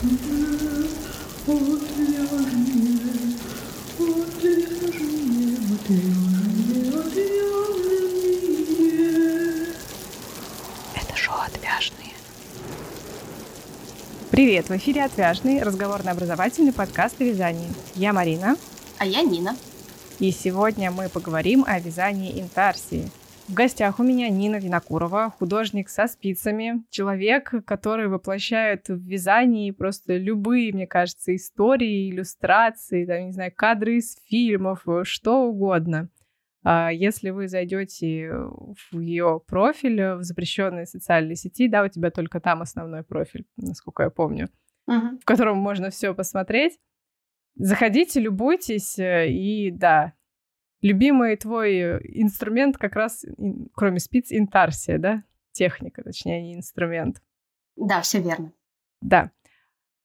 Это шоу «Отвяжные». Привет, в эфире «Отвяжный» разговорно-образовательный подкаст о вязании. Я Марина. А я Нина. И сегодня мы поговорим о вязании интарсии. В гостях у меня Нина Винокурова, художник со спицами, человек, который воплощает в вязании просто любые, мне кажется, истории, иллюстрации, там, не знаю, кадры из фильмов, что угодно. А если вы зайдете в ее профиль в запрещенной социальной сети, да, у тебя только там основной профиль, насколько я помню, Мгм. в котором можно все посмотреть. Заходите, любуйтесь, э, и да, любимый твой э, инструмент как раз, кроме спиц, интарсия, да? Техника, точнее, не инструмент. Да, все верно. Да.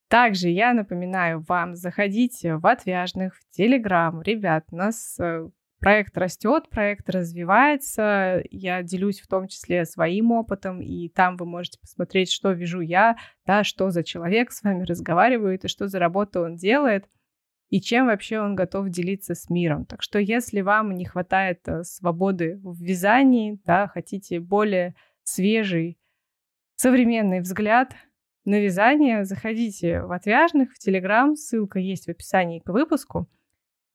Также я напоминаю вам, заходите в Отвяжных, в Телеграм. Ребят, у нас э, проект растет, проект развивается. Я делюсь в том числе своим опытом, и там вы можете посмотреть, что вижу я, да, что за человек с вами разговаривает, и что за работу он делает, и чем вообще он готов делиться с миром. Так что если вам не хватает э, свободы в вязании, да, хотите более свежий, современный взгляд на вязание, заходите в Отвяжных, в Телеграм, ссылка есть в описании к выпуску.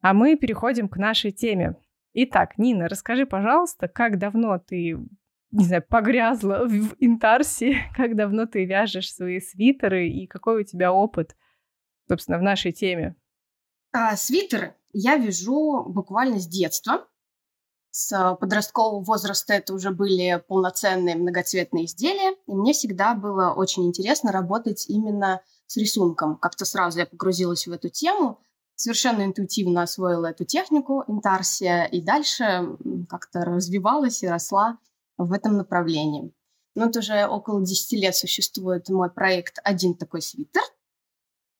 А мы переходим к нашей теме. Итак, Нина, расскажи, пожалуйста, как давно ты, не знаю, погрязла в интарсе, как давно ты вяжешь свои свитеры и какой у тебя опыт, собственно, в нашей теме? А, свитеры я вяжу буквально с детства. С а, подросткового возраста это уже были полноценные многоцветные изделия. И мне всегда было очень интересно работать именно с рисунком. Как-то сразу я погрузилась в эту тему, совершенно интуитивно освоила эту технику интарсия и дальше как-то развивалась и росла в этом направлении. Ну, вот уже около 10 лет существует мой проект «Один такой свитер»,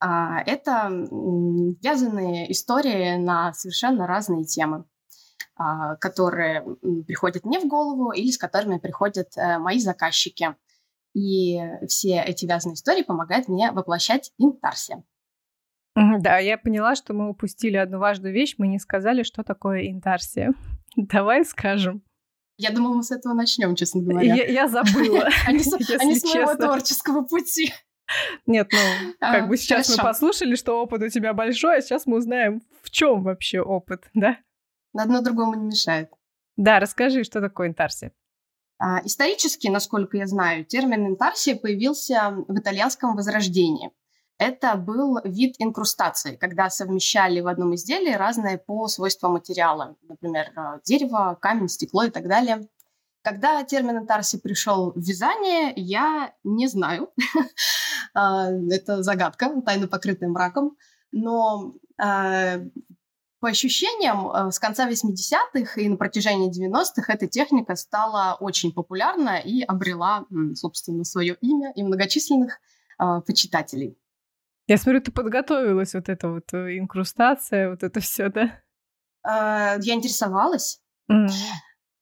Это м, вязаные истории на совершенно разные темы, а, которые приходят мне в голову или с которыми приходят э, мои заказчики. И все эти вязаные истории помогают мне воплощать интарсия. Да, я поняла, что мы упустили одну важную вещь. Мы не сказали, что такое интарсия. Давай скажем. Я думала, мы с этого начнем, честно говоря. Я, я забыла, А не с а моего творческого пути. Нет, ну, А, как бы сейчас мы послушали, что опыт у тебя большой, а сейчас мы узнаем, в чем вообще опыт, да? Одно другому не мешает. Да, расскажи, что такое интарсия. А, Исторически, насколько я знаю, термин интарсия появился в итальянском возрождении. Это был вид инкрустации, когда совмещали в одном изделии разные по свойствам материала, например, э, дерево, камень, стекло и так далее. Когда термин интарсия пришел в вязание, я не знаю. А, Это загадка, тайно покрытая мраком. Но э, по ощущениям, э, с конца 80-х и на протяжении 90-х эта техника стала очень популярна и обрела, собственно, свое имя и многочисленных э, почитателей. Я смотрю, ты подготовилась, вот эта вот э, инкрустация, вот это все, да? Э, Я интересовалась.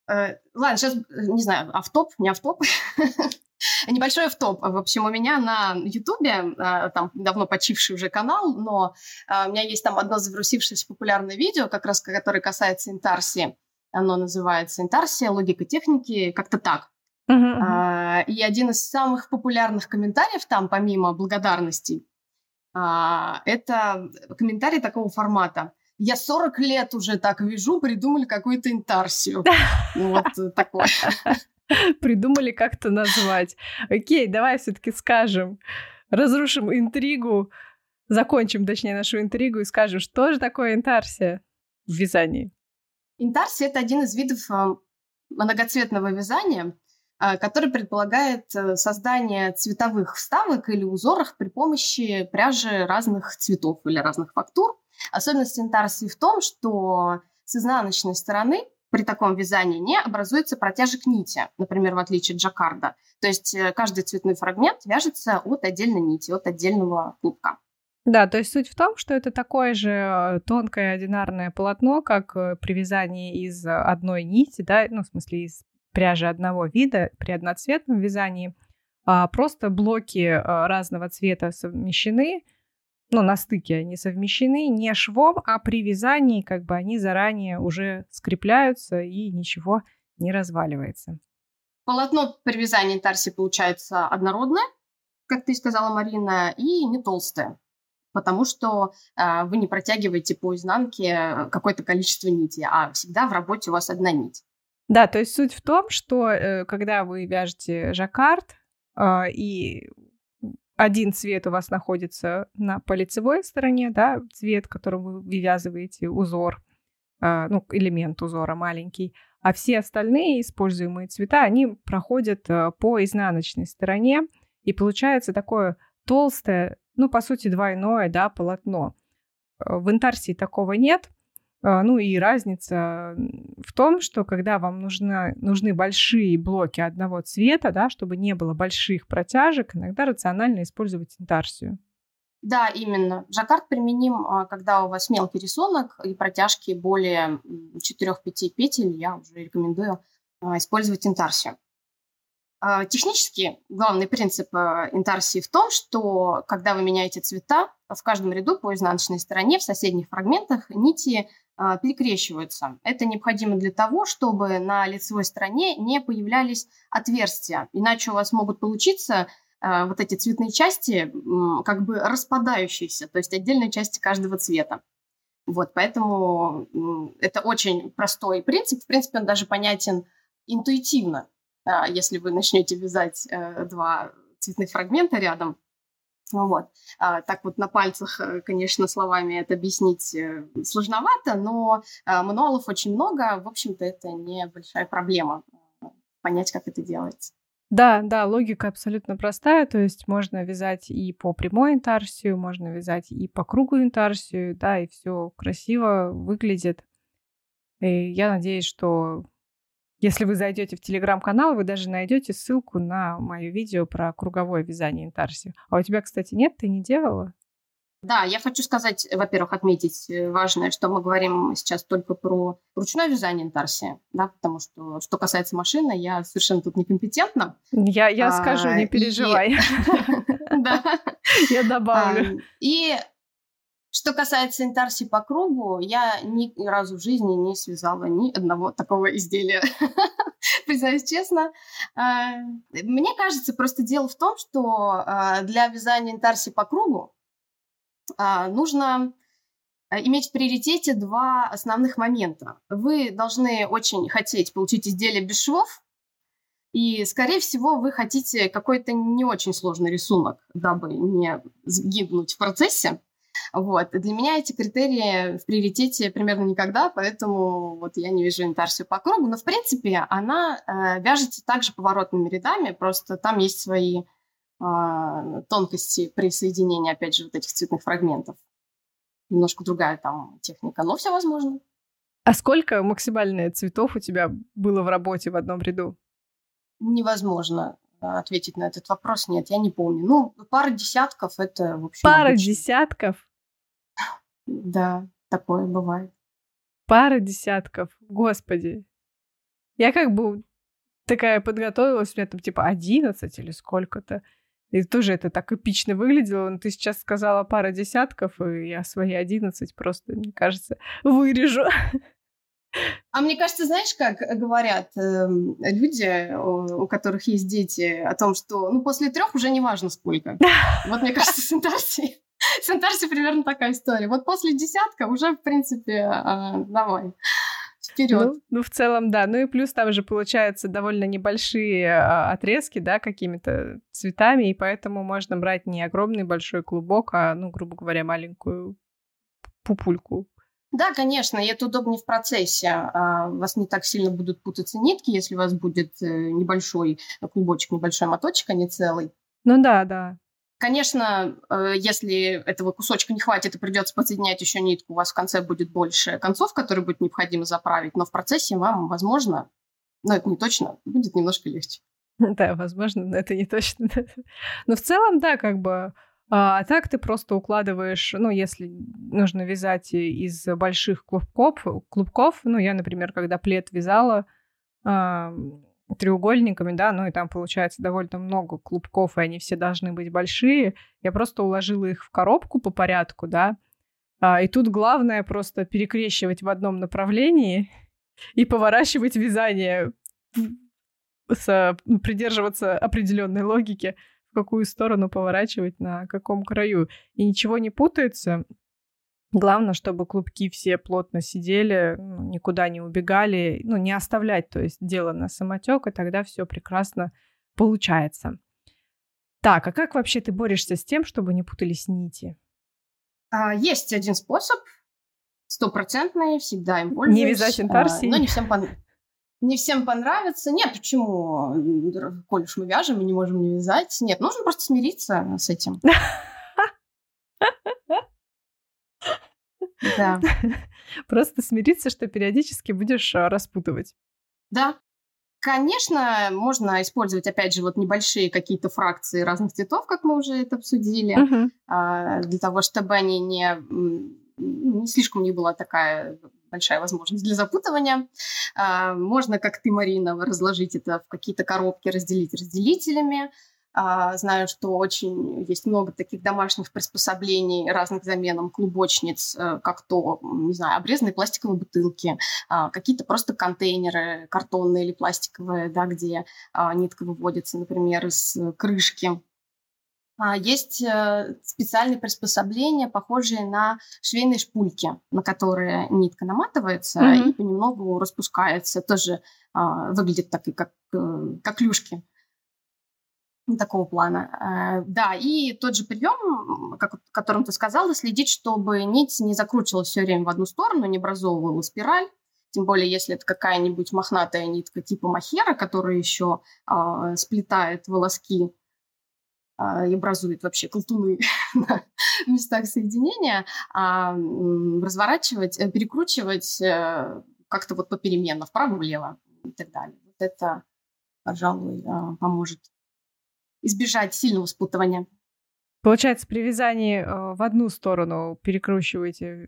Э, Ладно, сейчас, не знаю, автоп, не автоп. Небольшой автоп. В общем, у меня на Ютубе, э, там давно почивший уже канал, но э, у меня есть там одно завирусившееся популярное видео, как раз которое касается интарсии. Оно называется «Интарсия. Логика техники». Как-то так. Мгм. А, И один из самых популярных комментариев там, помимо благодарностей, это комментарий такого формата. Я 40 лет уже так вижу, придумали какую-то интарсию. Ну, Вот э, такое. Придумали как-то назвать. Окей, давай все-таки скажем, разрушим интригу, закончим, точнее, нашу интригу и скажем, что же такое интарсия в вязании. Интарсия – это один из видов а, многоцветного вязания, а, который предполагает э, создание цветовых вставок или узоров при помощи пряжи разных цветов или разных фактур. Особенность интарсии в том, что с изнаночной стороны при таком вязании не образуется протяжек нити, например, в отличие от жаккарда. То есть э, каждый цветной фрагмент вяжется от отдельной нити, от отдельного клубка. Да, то есть суть в том, что это такое же э, тонкое одинарное полотно, как э, при вязании из одной нити, да, ну, в смысле, из пряжи одного вида при одноцветном вязании. а просто блоки разного цвета совмещены, ну, на стыке они совмещены не швом, а при вязании как бы они заранее уже скрепляются и ничего не разваливается. Полотно при вязании тарси получается однородное, как ты сказала, Марина, и не толстое, потому что э, вы не протягиваете по изнанке какое-то количество нити, а всегда в работе у вас одна нить. Да, то есть суть в том, что э, когда вы вяжете жаккард, э, и один цвет у вас находится на, по лицевой стороне, да, цвет, которым вы вывязываете узор, э, ну, элемент узора маленький, а все остальные используемые цвета, они проходят э, по изнаночной стороне, и получается такое толстое, ну, по сути, двойное, да, полотно. Э, в интарсии такого нет, ну и разница в том, что когда вам нужна, нужны большие блоки одного цвета, да, чтобы не было больших протяжек, иногда рационально использовать интарсию. Да, именно. Жаккард применим, а, когда у вас мелкий рисунок и протяжки более 4-5 петель, я уже рекомендую а, использовать интарсию. Технически главный принцип интарсии в том, что когда вы меняете цвета, в каждом ряду по изнаночной стороне в соседних фрагментах нити а, перекрещиваются. Это необходимо для того, чтобы на лицевой стороне не появлялись отверстия. Иначе у вас могут получиться а, вот эти цветные части как бы распадающиеся, то есть отдельные части каждого цвета. Вот, поэтому это очень простой принцип. В принципе, он даже понятен интуитивно. А, если вы начнете вязать э, два цветных фрагмента рядом, вот. А, так вот на пальцах, э, конечно, словами это объяснить э, сложновато, но а, мануалов очень много. В общем-то, это не большая проблема э, понять, как это делается. Да, да, логика абсолютно простая, то есть можно вязать и по прямой интарсию, можно вязать и по кругу интарсию, да, и все красиво выглядит. И я надеюсь, что если вы зайдете в телеграм-канал, вы даже найдете ссылку на мое видео про круговое вязание интарсию. А у тебя, кстати, нет, ты не делала? Да, я хочу сказать, во-первых, отметить э, важное, что мы говорим сейчас только про ручное вязание интарсии, да, потому что, что касается машины, я совершенно тут некомпетентна. Я, я а, скажу, не переживай. Да. Я добавлю. И что касается интарси по кругу, я ни разу в жизни не связала ни одного такого изделия. Признаюсь честно. А, мне кажется, просто дело в том, что а, для вязания интарси по кругу а, нужно иметь в приоритете два основных момента. Вы должны очень хотеть получить изделие без швов, и, скорее всего, вы хотите какой-то не очень сложный рисунок, дабы не сгибнуть в процессе. Вот. Для меня эти критерии в приоритете примерно никогда, поэтому вот я не вижу интарсию по кругу. Но, в принципе, она э, вяжется также поворотными рядами, просто там есть свои э, тонкости при соединении, опять же, вот этих цветных фрагментов. Немножко другая там техника, но все возможно. А сколько максимальное цветов у тебя было в работе в одном ряду? Невозможно ответить на этот вопрос. Нет, я не помню. Ну, пара десятков это, в общем, Пара обычно. десятков? Да, такое бывает. Пара десятков, господи. Я как бы такая подготовилась, у меня там типа 11 или сколько-то. И тоже это так эпично выглядело. Но ты сейчас сказала пара десятков, и я свои 11 просто, мне кажется, вырежу. А мне кажется, знаешь, как говорят э, люди, у, у которых есть дети, о том, что ну после трех уже не важно сколько. Вот мне кажется, с интарсией с интарсией примерно такая история. Вот после десятка уже, в принципе, э, давай вперед. Ну, ну, в целом, да. Ну и плюс там же получаются довольно небольшие а, отрезки, да, какими-то цветами, и поэтому можно брать не огромный большой клубок, а, ну, грубо говоря, маленькую пупульку. Да, конечно, и это удобнее в процессе. А, вас не так сильно будут путаться нитки, если у вас будет э, небольшой клубочек, небольшой моточек, а не целый. Ну да, да. Конечно, э, если этого кусочка не хватит и придется подсоединять еще нитку, у вас в конце будет больше концов, которые будет необходимо заправить, но в процессе вам, возможно, но это не точно, будет немножко легче. Да, возможно, но это не точно. Но в целом, да, как бы а, а так ты просто укладываешь, ну, если нужно вязать из больших клубков, клубков ну, я, например, когда плед вязала, треугольниками, да, ну и там получается довольно много клубков, и они все должны быть большие. Я просто уложила их в коробку по порядку, да, а, и тут главное просто перекрещивать в одном направлении и поворачивать вязание, с, ну, придерживаться определенной логики, в какую сторону поворачивать, на каком краю. И ничего не путается. Главное, чтобы клубки все плотно сидели, ну, никуда не убегали, ну, не оставлять, то есть дело на самотек, и тогда все прекрасно получается. Так, а как вообще ты борешься с тем, чтобы не путались нити? А, есть один способ, стопроцентный, всегда им пользуюсь. Не вязать интарсии? А, но не всем, пон... не всем понравится. Нет, почему? Коль уж мы вяжем и не можем не вязать. Нет, нужно просто смириться с этим. Да. Просто смириться, что периодически будешь а, распутывать. Да. Конечно, можно использовать, опять же, вот небольшие какие-то фракции разных цветов, как мы уже это обсудили, uh-huh. для того, чтобы они не, не слишком не была такая большая возможность для запутывания. А, можно, как ты, Марина, разложить это в какие-то коробки, разделить разделителями. А, знаю, что очень есть много таких домашних приспособлений разных заменам клубочниц, э, как то, не знаю, обрезанные пластиковые бутылки, а, какие-то просто контейнеры картонные или пластиковые, да, где а, нитка выводится, например, из крышки. Есть э, специальные приспособления, похожие на швейные шпульки, на которые нитка наматывается mm-hmm. и понемногу распускается. Тоже выглядит так, как, э, как клюшки такого плана. Э, да, и тот же прием, как, о котором ты сказала, следить, чтобы нить не закручивалась все время в одну сторону, не образовывала спираль. Тем более, если это какая-нибудь мохнатая нитка типа махера, которая еще э, сплетает волоски э, и образует вообще колтуны на местах соединения, а разворачивать, э, перекручивать э, как-то вот попеременно, вправо-влево и так далее. Вот это, пожалуй, э, поможет избежать сильного спутывания. Получается, при вязании э, в одну сторону перекручиваете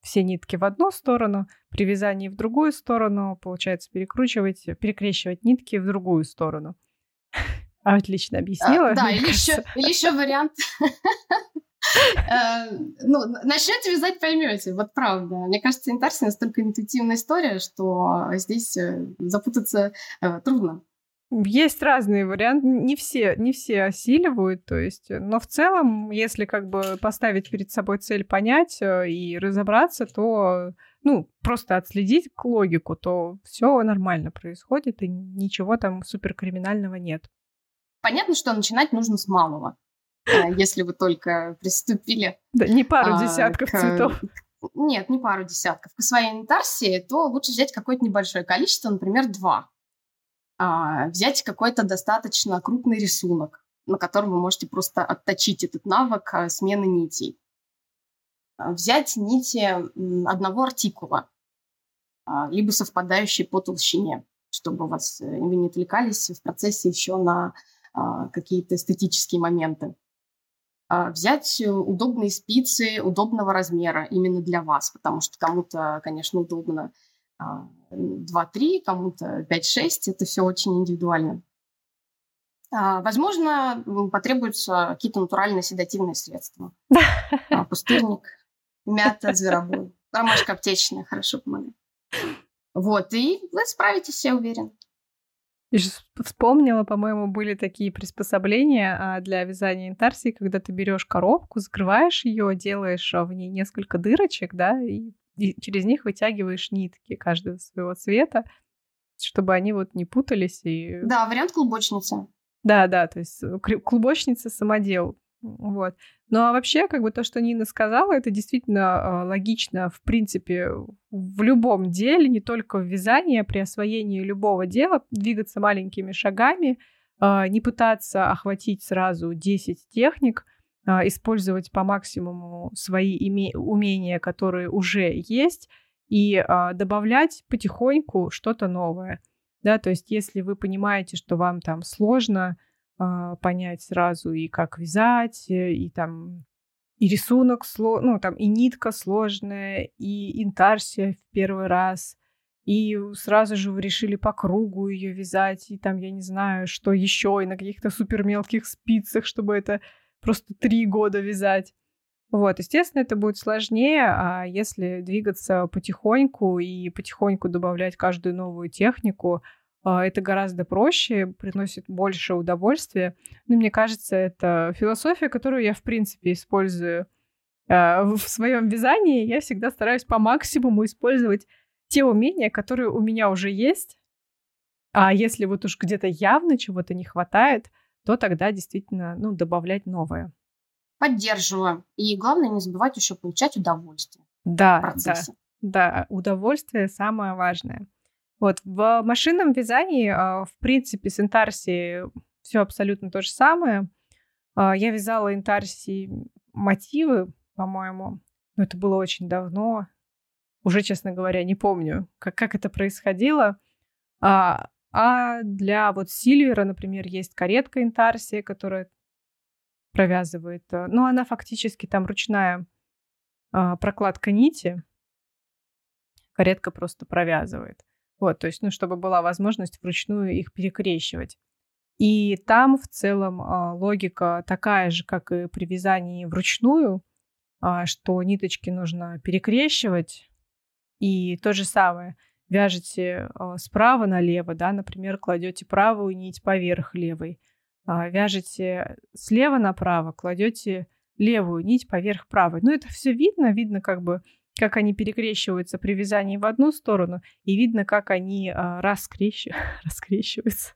все нитки в одну сторону, при вязании в другую сторону, получается, перекручивать, перекрещивать нитки в другую сторону. Отлично объяснила. А, да, или еще, или еще вариант. Э, ну, начнете вязать, поймете. Вот правда. Мне кажется, интарсия настолько интуитивная история, что здесь э, запутаться трудно. Есть разные варианты, не все, не все осиливают, то есть, но в целом, если как бы поставить перед собой цель понять э, и разобраться, то, ну, просто отследить логику, то все нормально происходит и ничего там суперкриминального нет. Понятно, что начинать нужно с малого, э, если вы только приступили. Да, не пару а, десятков цветов. Нет, не пару десятков. К своей интарсии, то лучше взять какое-то небольшое количество, например, два а, взять какой-то достаточно крупный рисунок, на котором вы можете просто отточить этот навык а, смены нитей. А, взять нити одного артикула, либо совпадающие по толщине, чтобы у вас, э, вы не отвлекались в процессе еще на какие-то эстетические моменты. Взять удобные спицы удобного размера именно для вас, потому что кому-то, конечно, удобно 2-3, кому-то 5-6. Это все очень индивидуально. А, возможно, потребуются какие-то натуральные седативные средства. А, пустырник, мята, зверобой, ромашка аптечная хорошо помогает. Вот, и вы справитесь, я уверен. Я вспомнила, по-моему, были такие приспособления а, для вязания интарсии, когда ты берешь коробку, закрываешь ее, делаешь в ней несколько дырочек, да, и и через них вытягиваешь нитки каждого своего цвета, чтобы они вот не путались. И... Да, вариант клубочницы. Да, да, то есть э, клубочница самодел. Вот. Ну а вообще, как бы то, что Нина сказала, это действительно э, логично, в принципе, в любом деле, не только в вязании, а при освоении любого дела, двигаться маленькими шагами, э, не пытаться охватить сразу 10 техник, использовать по максимуму свои умения, которые уже есть, и а, добавлять потихоньку что-то новое. Да, то есть если вы понимаете, что вам там сложно а, понять сразу и как вязать, э, и там и рисунок, ну там и нитка сложная, и интарсия в первый раз, и сразу же вы решили по кругу ее вязать, и там, я не знаю, что еще, и на каких-то супер мелких спицах, чтобы это просто три года вязать. Вот, естественно, это будет сложнее, а если двигаться потихоньку и потихоньку добавлять каждую новую технику, а, это гораздо проще, приносит больше удовольствия. Ну, мне кажется, это философия, которую я, в принципе, использую а, в своем вязании. Я всегда стараюсь по максимуму использовать те умения, которые у меня уже есть. А если вот уж где-то явно чего-то не хватает, то тогда действительно, ну, добавлять новое. Поддерживаю. И главное не забывать еще получать удовольствие. Да, да, да, удовольствие самое важное. Вот в машинном вязании, а, в принципе, с интарсией все абсолютно то же самое. А, я вязала интарсии мотивы, по-моему, но это было очень давно. Уже, честно говоря, не помню, как, как это происходило. А, а для вот Сильвера, например, есть каретка интарсия, которая провязывает. Э, ну, она фактически там ручная а, прокладка нити. Каретка просто провязывает. Вот, то есть, ну, чтобы была возможность вручную их перекрещивать. И там в целом а, логика такая же, как и при вязании вручную, а, что ниточки нужно перекрещивать. И то же самое, вяжете а, справа налево, да, например, кладете правую нить поверх левой, а, вяжете слева направо, кладете левую нить поверх правой. Ну, это все видно, видно как бы как они перекрещиваются при вязании в одну сторону, и видно, как они а, раскрещ... раскрещиваются.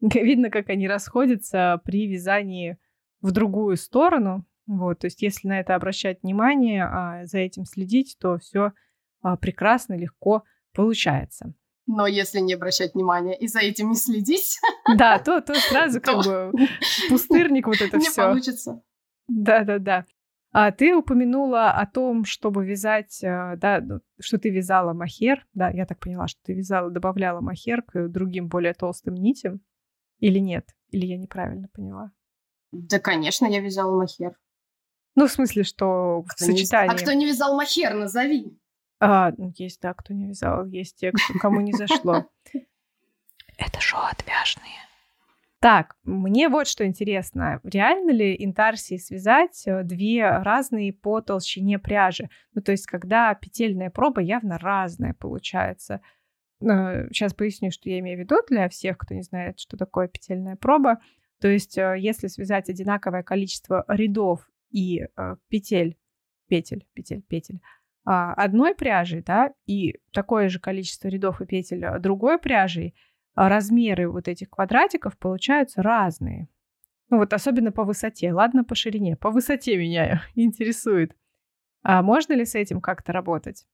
видно, как они расходятся при вязании в другую сторону. Вот, то есть, если на это обращать внимание, за этим следить, то все прекрасно, легко получается. Но если не обращать внимания и за этим не следить, да, то, то сразу как бы пустырник вот это все. Не получится. Да, да, да. А ты упомянула о том, чтобы вязать, э, да, ну, что ты вязала махер, да, я так поняла, что ты вязала, добавляла махер к другим более толстым нитям, или нет? Или я неправильно поняла? Да, конечно, я вязала махер. Ну, в смысле, что кто в сочетании... Не... А кто не вязал махер, назови. А, ну, есть, да, кто не вязал, есть те, кто, кому не зашло. Это шоу отвяжные. Так, мне вот что интересно. Реально ли интарсии связать э, две разные по толщине пряжи? Ну, то есть, когда петельная проба явно разная получается. Сейчас э, поясню, что я имею в виду для всех, кто не знает, что такое петельная проба. То есть, э, если связать одинаковое количество рядов и петель, петель, петель, петель, одной пряжей, да, и такое же количество рядов и петель другой пряжей – а размеры вот этих квадратиков получаются разные. Ну вот особенно по высоте. Ладно, по ширине. По высоте меня интересует. А можно ли с этим как-то работать?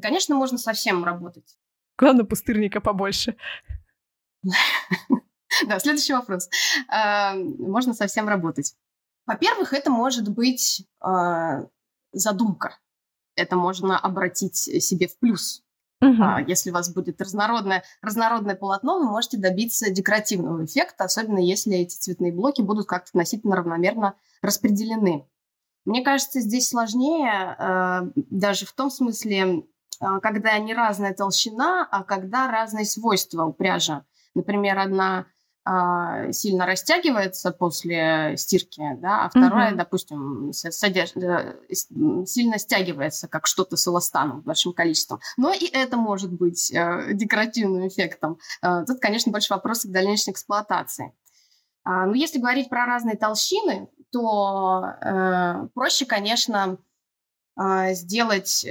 Конечно, можно совсем работать. Главное, пустырника побольше. Да, следующий вопрос. А, можно совсем работать. Во-первых, это может быть а, задумка. Это можно обратить себе в плюс. Угу. А, если у вас будет разнородное, разнородное полотно, вы можете добиться декоративного эффекта, особенно если эти цветные блоки будут как-то относительно равномерно распределены. Мне кажется, здесь сложнее э, даже в том смысле, э, когда не разная толщина, а когда разные свойства у пряжи. Например, одна сильно растягивается после стирки, да, а вторая, угу. допустим, содерж... Сильно стягивается, как что-то с эластаном большим количеством. Но и это может быть э, декоративным эффектом. Э, тут, конечно, больше вопросов к дальнейшей эксплуатации. А, но если говорить про разные толщины, то э, проще, конечно, э, сделать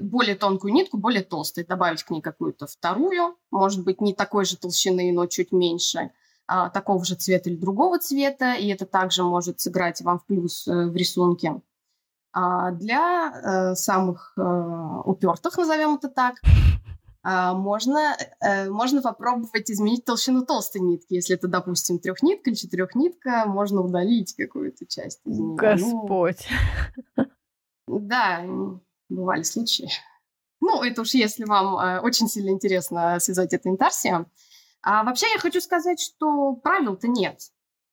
более тонкую нитку, более толстой, добавить к ней какую-то вторую, может быть, не такой же толщины, но чуть меньше, а, такого же цвета или другого цвета, и это также может сыграть вам в плюс э, в рисунке. А для э, самых э, упертых, назовем это так, э, можно, э, можно попробовать изменить толщину толстой нитки. Если это, допустим, трехнитка или четырехнитка, можно удалить какую-то часть из нее. Ну, Господь. Ну, да, бывали случаи. Ну, это уж если вам э, очень сильно интересно связать это интарсием. А вообще я хочу сказать, что правил-то нет.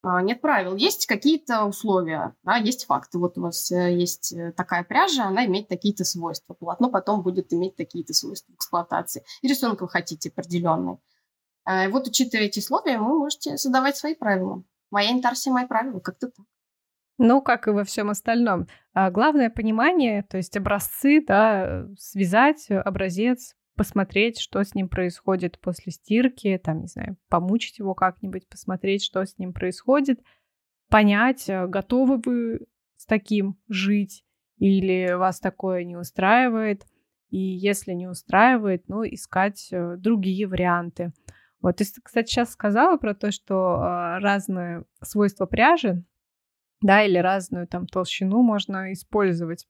А, нет правил. Есть какие-то условия, да, есть факты. Вот у вас э, есть э, такая пряжа, она имеет такие-то свойства. Полотно потом будет иметь такие-то свойства эксплуатации. И рисунок вы хотите определенный. А, вот, учитывая эти условия, вы можете создавать свои правила. Моя интарсия, мои правила, как-то так. Ну, как и во всем остальном. А главное понимание, то есть образцы, да, связать образец, посмотреть, что с ним происходит после стирки, там, не знаю, помучить его как-нибудь, посмотреть, что с ним происходит, понять, э, готовы вы с таким жить или вас такое не устраивает. И если не устраивает, ну, искать э, другие варианты. Вот, ты, кстати, сейчас сказала про то, что э, разные свойства пряжи, да, или разную там толщину можно использовать.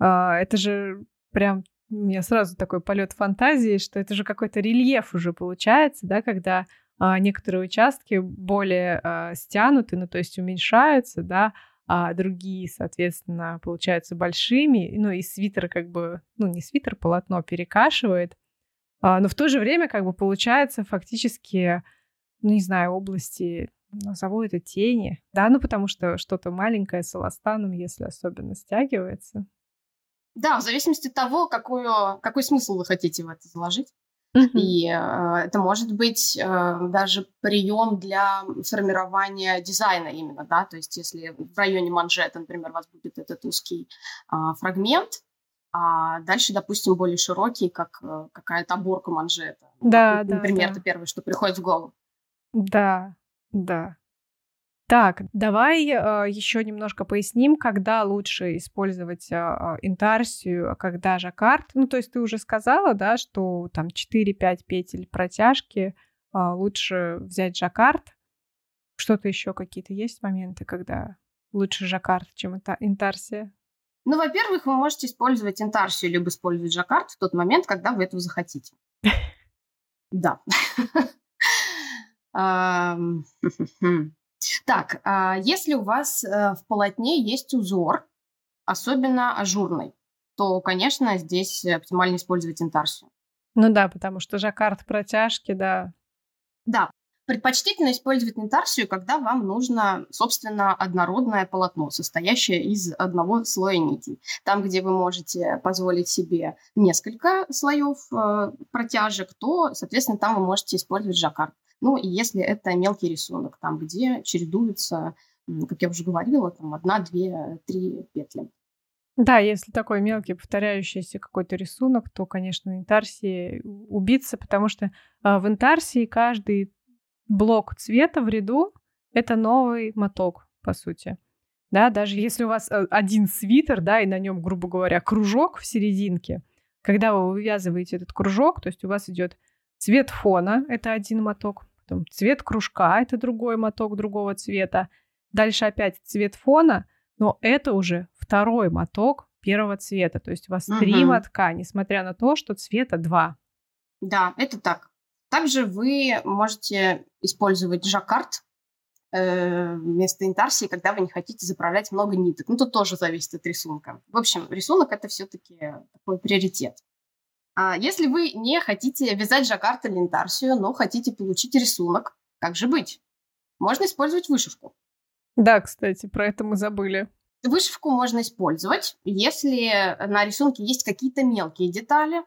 Э, это же прям у меня сразу такой полет фантазии, что это же какой-то рельеф уже получается, да, когда а, некоторые участки более а, стянуты, ну то есть уменьшаются, да, а другие, соответственно, получаются большими, ну и свитер как бы, ну не свитер, полотно перекашивает, а, но в то же время как бы получается фактически, ну не знаю, области назову это тени, да, ну потому что что-то маленькое с эластаном, если особенно стягивается, да, в зависимости от того, какую, какой смысл вы хотите в это заложить. И э, это может быть э, даже прием для формирования дизайна именно, да, то есть если в районе манжета, например, у вас будет этот узкий э, фрагмент, а дальше, допустим, более широкий, как э, какая-то оборка манжета. Да, да. Например, да. это первое, что приходит в голову. Да, да. Так, давай э, еще немножко поясним, когда лучше использовать э, интарсию, а когда жаккард. Ну, то есть ты уже сказала, да, что там 4-5 петель протяжки э, лучше взять жаккард. Что-то еще какие-то есть моменты, когда лучше жаккард, чем интарсия? Ну, во-первых, вы можете использовать интарсию, либо использовать жаккард в тот момент, когда вы этого захотите. Да. Так, а если у вас э, в полотне есть узор, особенно ажурный, то, конечно, здесь оптимально использовать интарсию. Ну да, потому что жаккард протяжки, да. Да, предпочтительно использовать интарсию, когда вам нужно, собственно, однородное полотно, состоящее из одного слоя нитей. Там, где вы можете позволить себе несколько слоев э, протяжек, то, соответственно, там вы можете использовать жаккард. Ну, и если это мелкий рисунок, там, где чередуются, как я уже говорила, там одна, две, три петли. Да, если такой мелкий повторяющийся какой-то рисунок, то, конечно, интарсии убиться, потому что э, в интарсии каждый блок цвета в ряду — это новый моток, по сути. Да, даже если у вас э, один свитер, да, и на нем, грубо говоря, кружок в серединке, когда вы вывязываете этот кружок, то есть у вас идет цвет фона — это один моток, Потом цвет кружка — это другой моток другого цвета. Дальше опять цвет фона, но это уже второй моток первого цвета. То есть у вас угу. три мотка, несмотря на то, что цвета два. Да, это так. Также вы можете использовать жаккард э, вместо интарсии, когда вы не хотите заправлять много ниток. Ну, тут тоже зависит от рисунка. В общем, рисунок — это все-таки такой приоритет. А если вы не хотите вязать жаккард или интарсию, но хотите получить рисунок, как же быть? Можно использовать вышивку. Да, кстати, про это мы забыли. Вышивку можно использовать, если на рисунке есть какие-то мелкие детали,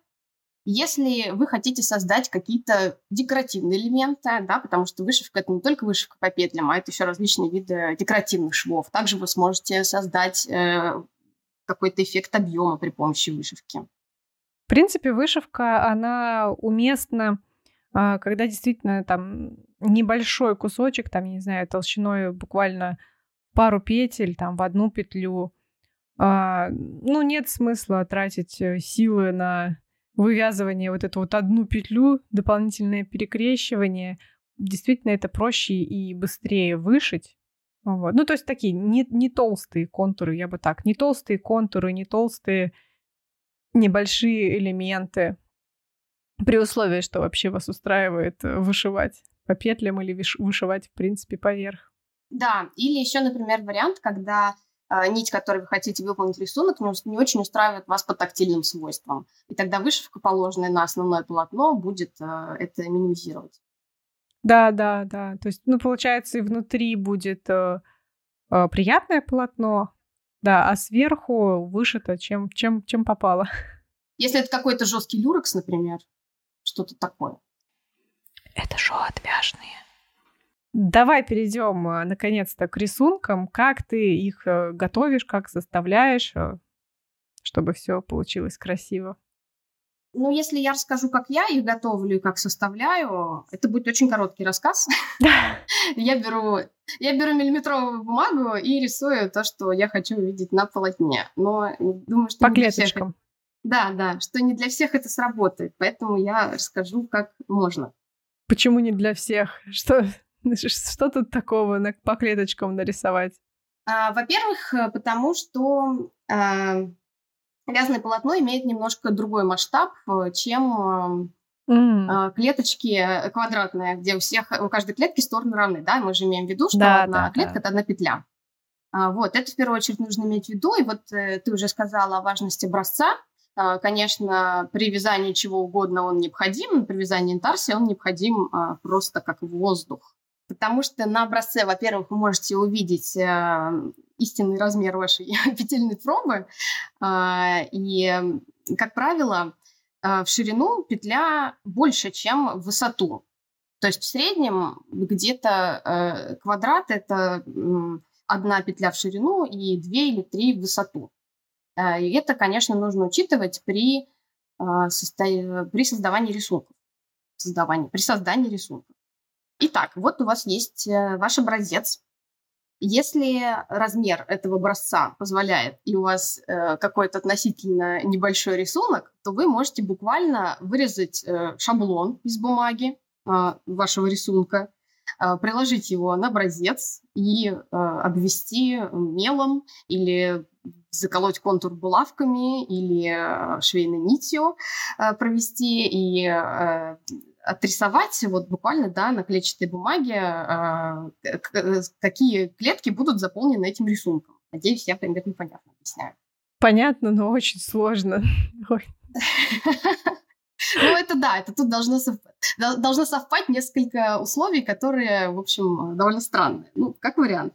если вы хотите создать какие-то декоративные элементы, да, потому что вышивка это не только вышивка по петлям, а это еще различные виды декоративных швов. Также вы сможете создать э, какой-то эффект объема при помощи вышивки. В принципе, вышивка, она уместна, а, когда действительно там небольшой кусочек, там, не знаю, толщиной буквально пару петель, там, в одну петлю. А, ну, нет смысла тратить э, силы на вывязывание вот эту вот одну петлю, дополнительное перекрещивание. Действительно, это проще и быстрее вышить. Вот. Ну, то есть такие не, не толстые контуры, я бы так, не толстые контуры, не толстые небольшие элементы, при условии, что вообще вас устраивает э, вышивать по петлям или вышивать, в принципе, поверх. Да, или еще, например, вариант, когда э, нить, которой вы хотите выполнить рисунок, не, не очень устраивает вас по тактильным свойствам. И тогда вышивка, положенная на основное полотно, будет э, это минимизировать. Да, да, да. То есть, ну, получается, и внутри будет э, э, приятное полотно, да, а сверху вышито, чем, чем, чем попало. Если это какой-то жесткий люрекс, например, что-то такое. Это шоу отвяжные. Давай перейдем э, наконец-то к рисункам. Как ты их э, готовишь, как составляешь, э, чтобы все получилось красиво? Ну, если я расскажу, как я их готовлю и как составляю, это будет очень короткий рассказ. Я беру, я беру миллиметровую бумагу и рисую то, что я хочу увидеть на полотне. Но думаю, что по клеточкам. Да, да, что не для всех это сработает, поэтому я расскажу, как можно. Почему не для всех? Что, что тут такого на, по клеточкам нарисовать? А, во-первых, потому что а, Вязаное полотно имеет немножко другой масштаб, э, чем Mm. клеточки квадратные, где у всех, у каждой клетки стороны равны, да, мы же имеем в виду, что да, одна да, клетка да. это одна петля. А, вот, это в первую очередь нужно иметь в виду, и вот ты уже сказала о важности образца, а, конечно, при вязании чего угодно он необходим, при вязании интарсии он необходим просто как воздух. Потому что на образце, во-первых, вы можете увидеть истинный размер вашей петельной пробы. А, и, как правило, а, в ширину петля больше, чем в высоту. То есть в среднем где-то э, квадрат – это одна петля в ширину и две или три в высоту. А, и это, конечно, нужно учитывать при, при создавании рисунков. Создавании, при создании рисунков. Итак, вот у вас есть э, ваш образец. Если размер этого образца позволяет, и у вас э, какой-то относительно небольшой рисунок, то вы можете буквально вырезать э, шаблон из бумаги э, вашего рисунка, э, приложить его на образец и э, обвести мелом или заколоть контур булавками или э, швейной нитью э, провести и отрисовать вот буквально, да, на клетчатой бумаге, а, какие клетки будут заполнены этим рисунком. Надеюсь, я примерно понятно объясняю. Понятно, но очень сложно. Ну, это да, это тут должно, совпать, должно совпать несколько условий, которые, в общем, довольно странные. Ну, как вариант.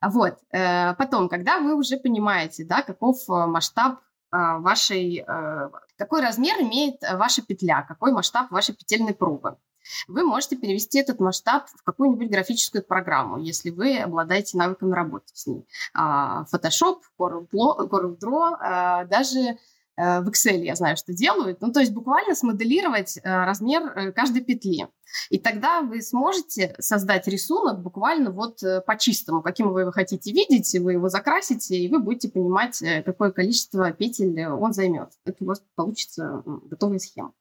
Вот. Э, потом, когда вы уже понимаете, да, каков э, масштаб вашей, э, какой размер имеет ваша петля, какой масштаб вашей петельной пробы. Вы можете перевести этот масштаб в какую-нибудь графическую программу, если вы обладаете навыками работы с ней. А, Photoshop, CorelDRAW, а, даже Э, в Excel я знаю, что делают. Ну, то есть буквально смоделировать э, размер э, каждой петли. И тогда вы сможете создать рисунок буквально вот по чистому, каким вы его хотите видеть, вы его закрасите, и вы будете понимать, какое количество петель он займет. Это у вас получится готовая схема.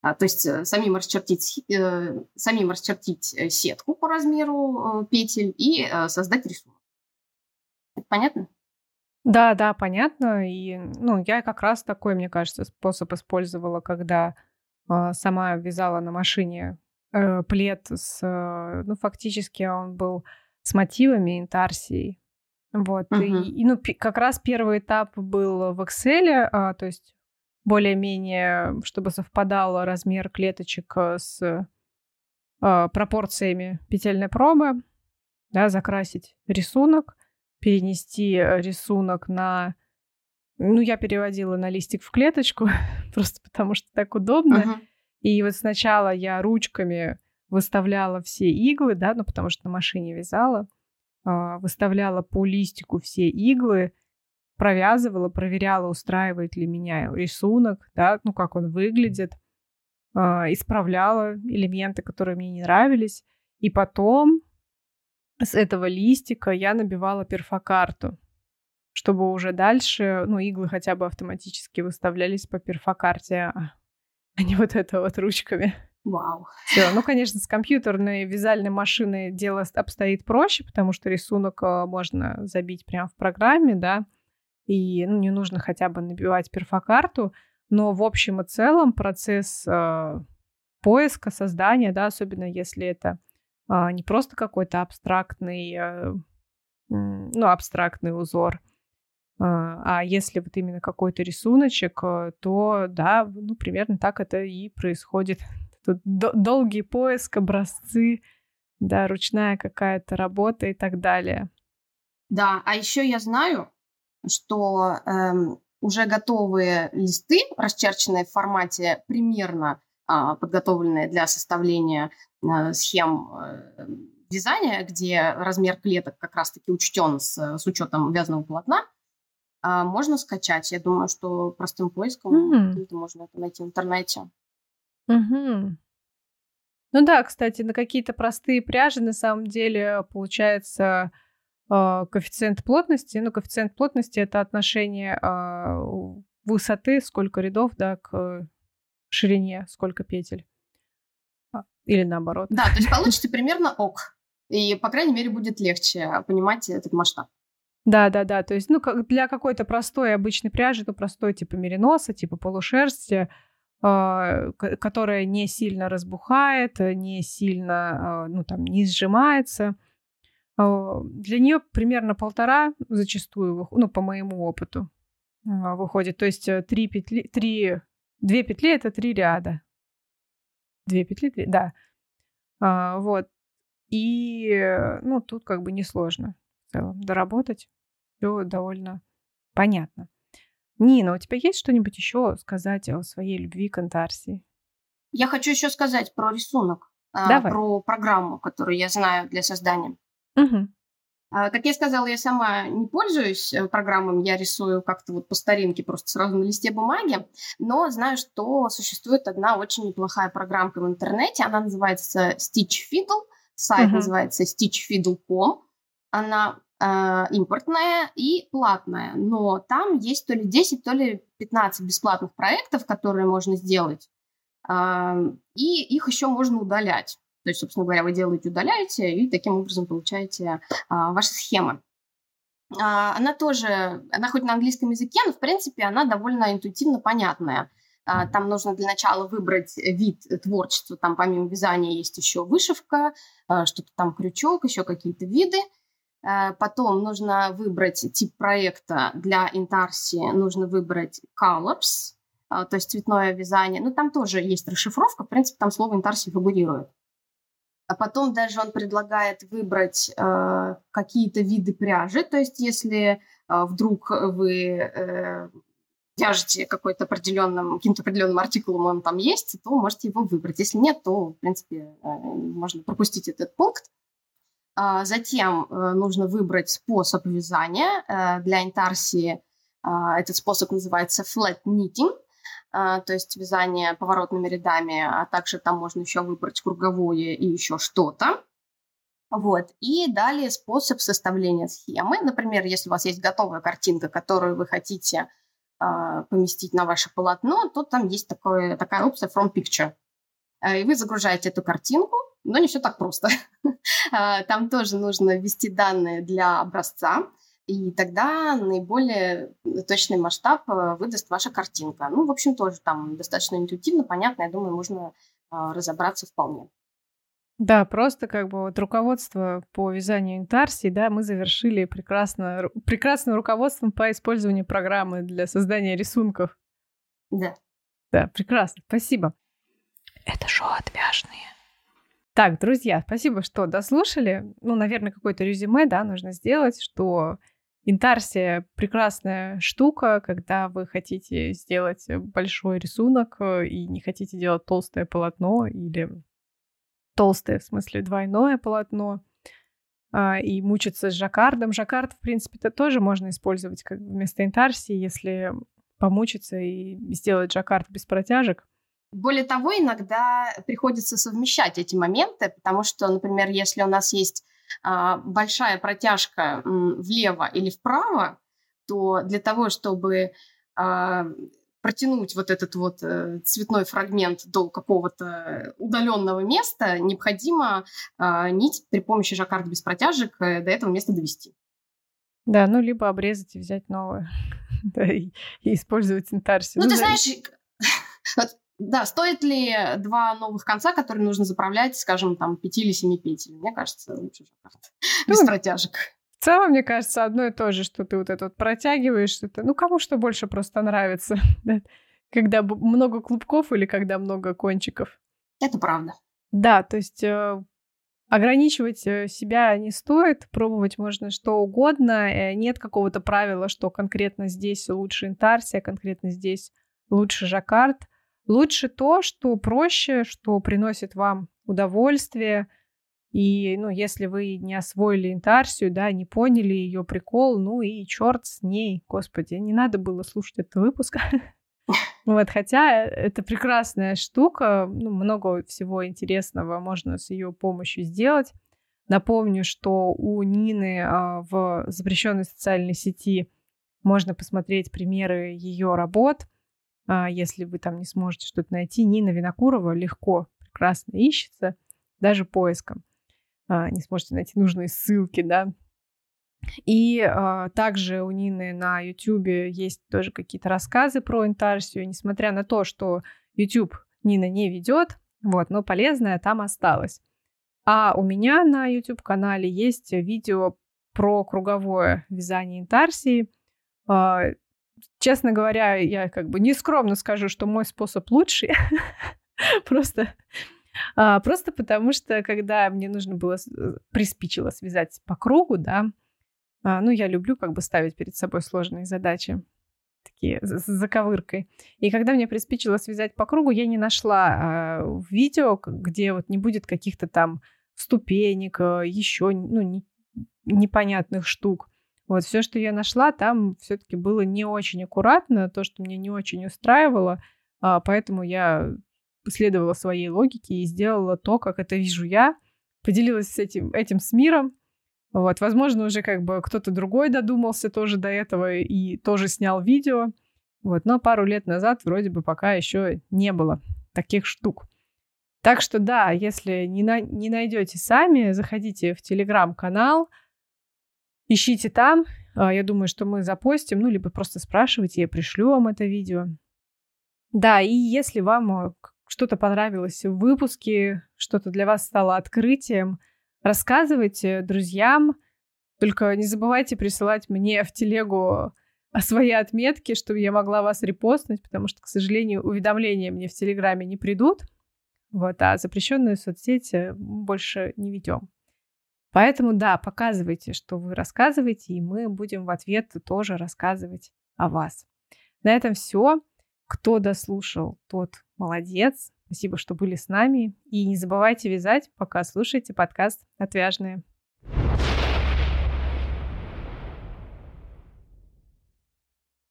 А, то есть самим расчертить, э, самим расчертить сетку по размеру э, петель и э, создать рисунок. Это понятно? Да, да, понятно. И, ну, я как раз такой, мне кажется, способ использовала, когда э, сама вязала на машине э, плед с, э, ну, фактически он был с мотивами интарсией. Вот. Угу. И, и, ну, как раз первый этап был в Excel, э, то есть более-менее, чтобы совпадал размер клеточек с э, пропорциями петельной пробы, да, закрасить рисунок перенести э, рисунок на... Ну, я переводила на листик в клеточку, просто потому что так удобно. Uh-huh. И вот сначала я ручками выставляла все иглы, да, ну, потому что на машине вязала, э, выставляла по листику все иглы, провязывала, проверяла, устраивает ли меня рисунок, да, ну, как он выглядит, э, исправляла элементы, которые мне не нравились, и потом с этого листика я набивала перфокарту, чтобы уже дальше, ну, иглы хотя бы автоматически выставлялись по перфокарте, а, а не вот это вот ручками. Вау. Все. Ну, конечно, с компьютерной вязальной машиной дело обстоит проще, потому что рисунок а, можно забить прямо в программе, да, и ну, не нужно хотя бы набивать перфокарту, но в общем и целом процесс э, поиска, создания, да, особенно если это не просто какой-то абстрактный, э, ну, абстрактный узор, а, а если вот именно какой-то рисуночек, э, то да, ну, примерно так это и происходит. Тут долгий поиск, образцы, да, ручная какая-то работа и так далее. Да, а еще я знаю, что эм, уже готовые листы, расчерченные в формате примерно э, подготовленные для составления схем э, вязания, где размер клеток как раз-таки учтен с, с учетом вязаного полотна, э, можно скачать. Я думаю, что простым поиском mm-hmm. можно это найти в интернете. Mm-hmm. Ну да, кстати, на какие-то простые пряжи на самом деле получается э, коэффициент плотности. Ну, коэффициент плотности это отношение э, высоты, сколько рядов, да, к ширине, сколько петель. Или наоборот. Да, то есть получится примерно ок. И, по крайней мере, будет легче понимать этот масштаб. Да, да, да. То есть, ну, для какой-то простой обычной пряжи, ну, простой типа мериноса, типа полушерсти, э, которая не сильно разбухает, не сильно, э, ну, там, не сжимается. Э, для нее примерно полтора зачастую, ну, по моему опыту, выходит. То есть три петли, три, две петли — это три ряда. Две петли, три, да. Вот. И, ну, тут как бы несложно в целом доработать. Все довольно понятно. Нина, у тебя есть что-нибудь еще сказать о своей любви к антарсии? Я хочу еще сказать про рисунок, а, Давай. про программу, которую я знаю для создания. Угу. Как я сказала, я сама не пользуюсь э, программами, я рисую как-то вот по старинке, просто сразу на листе бумаги, но знаю, что существует одна очень неплохая программка в интернете, она называется Stitch Fiddle, сайт uh-huh. называется stitchfiddle.com, она э, импортная и платная, но там есть то ли 10, то ли 15 бесплатных проектов, которые можно сделать, э, и их еще можно удалять. То есть, собственно говоря, вы делаете, удаляете, и таким образом получаете э, ваши схемы. Uh, она тоже, она хоть на английском языке, но, в принципе, она довольно интуитивно понятная. Uh, там нужно для начала выбрать вид творчества, там помимо вязания есть еще вышивка, uh, что-то там крючок, еще какие-то виды. Э, потом нужно выбрать тип проекта для Интарси, нужно выбрать colors, э, то есть цветное вязание. Ну, там тоже есть расшифровка, в принципе, там слово Интарси фигурирует. А потом даже он предлагает выбрать э, какие-то виды пряжи, то есть если э, вдруг вы э, вяжете какой-то определенным, каким-то определенным артикулом, он там есть, то можете его выбрать. Если нет, то, в принципе, э, можно пропустить этот пункт. А, затем э, нужно выбрать способ вязания. Э, для интарсии а, этот способ называется flat knitting, то есть вязание поворотными рядами, а также там можно еще выбрать круговое и еще что-то. Вот. И далее способ составления схемы. Например, если у вас есть готовая картинка, которую вы хотите поместить на ваше полотно, то там есть такое, такая опция From Picture. И вы загружаете эту картинку, но не все так просто. А, там тоже нужно ввести данные для образца, и тогда наиболее точный масштаб э, выдаст ваша картинка. Ну, в общем, тоже там достаточно интуитивно, понятно, я думаю, можно а, разобраться вполне. Да, просто как бы вот руководство по вязанию интарсий, да, мы завершили прекрасно, прекрасным руководством по использованию программы для создания рисунков. Да. Да, прекрасно, спасибо. Это шоу «Отвяжные». Так, друзья, спасибо, что дослушали. Ну, наверное, какое-то резюме, да, нужно сделать, что Интарсия прекрасная штука, когда вы хотите сделать большой рисунок э, и не хотите делать толстое полотно или толстое, в смысле двойное полотно, а, и мучиться с жаккардом. Жаккард, в принципе, это тоже можно использовать как вместо интарсии, если помучиться и сделать жаккард без протяжек. Более того, иногда приходится совмещать эти моменты, потому что, например, если у нас есть большая протяжка влево или вправо, то для того, чтобы а, протянуть вот этот вот э, цветной фрагмент до какого-то удаленного места, необходимо э, нить при помощи жаккарда без протяжек э, до этого места довести. Да, ну либо обрезать и взять новое, да, и, и использовать интарсию. Ну, ну ты да. знаешь, Да, стоит ли два новых конца, которые нужно заправлять, скажем, там, пяти или семи петель? Мне кажется, лучше жаккард. Без ну, протяжек. В целом, мне кажется, одно и то же, что ты вот это вот протягиваешь. Это, ну, кому что больше просто нравится. когда много клубков или когда много кончиков. Это правда. Да, то есть э, ограничивать э, себя не стоит, пробовать можно что угодно. Э, нет какого-то правила, что конкретно здесь лучше интарсия, конкретно здесь лучше жаккард. Лучше то, что проще, что приносит вам удовольствие. И, ну, если вы не освоили интарсию, да, не поняли ее прикол, ну и черт с ней, господи, не надо было слушать этот выпуск. Вот, хотя это прекрасная штука, ну, много всего интересного можно с ее помощью сделать. Напомню, что у Нины а, в запрещенной социальной сети можно посмотреть примеры ее работ. А, если вы там не сможете что-то найти, Нина Винокурова легко, прекрасно ищется, даже поиском. А, не сможете найти нужные ссылки, да, и э, также у Нины на YouTube есть тоже какие-то рассказы про интарсию, несмотря на то, что YouTube Нина не ведет, вот, но полезное там осталось. А у меня на YouTube-канале есть видео про круговое вязание интарсии. Честно говоря, я как бы нескромно скажу, что мой способ лучший. Просто Просто потому что, когда мне нужно было, э, приспичило связать по кругу, да, а, ну, я люблю как бы ставить перед собой сложные задачи такие с заковыркой. И когда мне приспичило связать по кругу, я не нашла э, видео, где вот не будет каких-то там ступенек, э, еще ну, не, непонятных штук. Вот все, что я нашла, там все-таки было не очень аккуратно, то, что меня не очень устраивало, э, поэтому я следовала своей логике и сделала то, как это вижу я, поделилась с этим, этим с миром, вот, возможно, уже как бы кто-то другой додумался тоже до этого и тоже снял видео. Вот, но пару лет назад вроде бы пока еще не было таких штук. Так что да, если не, на, не найдете сами, заходите в телеграм-канал, ищите там. А, я думаю, что мы запостим, ну, либо просто спрашивайте, я пришлю вам это видео. Да, и если вам а, что-то понравилось в выпуске, что-то для вас стало открытием, Рассказывайте друзьям, только не забывайте присылать мне в телегу а, свои отметки, чтобы я могла вас репостнуть, потому что, к сожалению, уведомления мне в Телеграме не придут. Вот, а запрещенную соцсеть больше не ведем. Поэтому, да, показывайте, что вы рассказываете, и мы будем в ответ тоже рассказывать о вас. На этом все. Кто дослушал, тот молодец. Спасибо, что были с нами. И не забывайте вязать, пока слушаете подкаст «Отвяжные».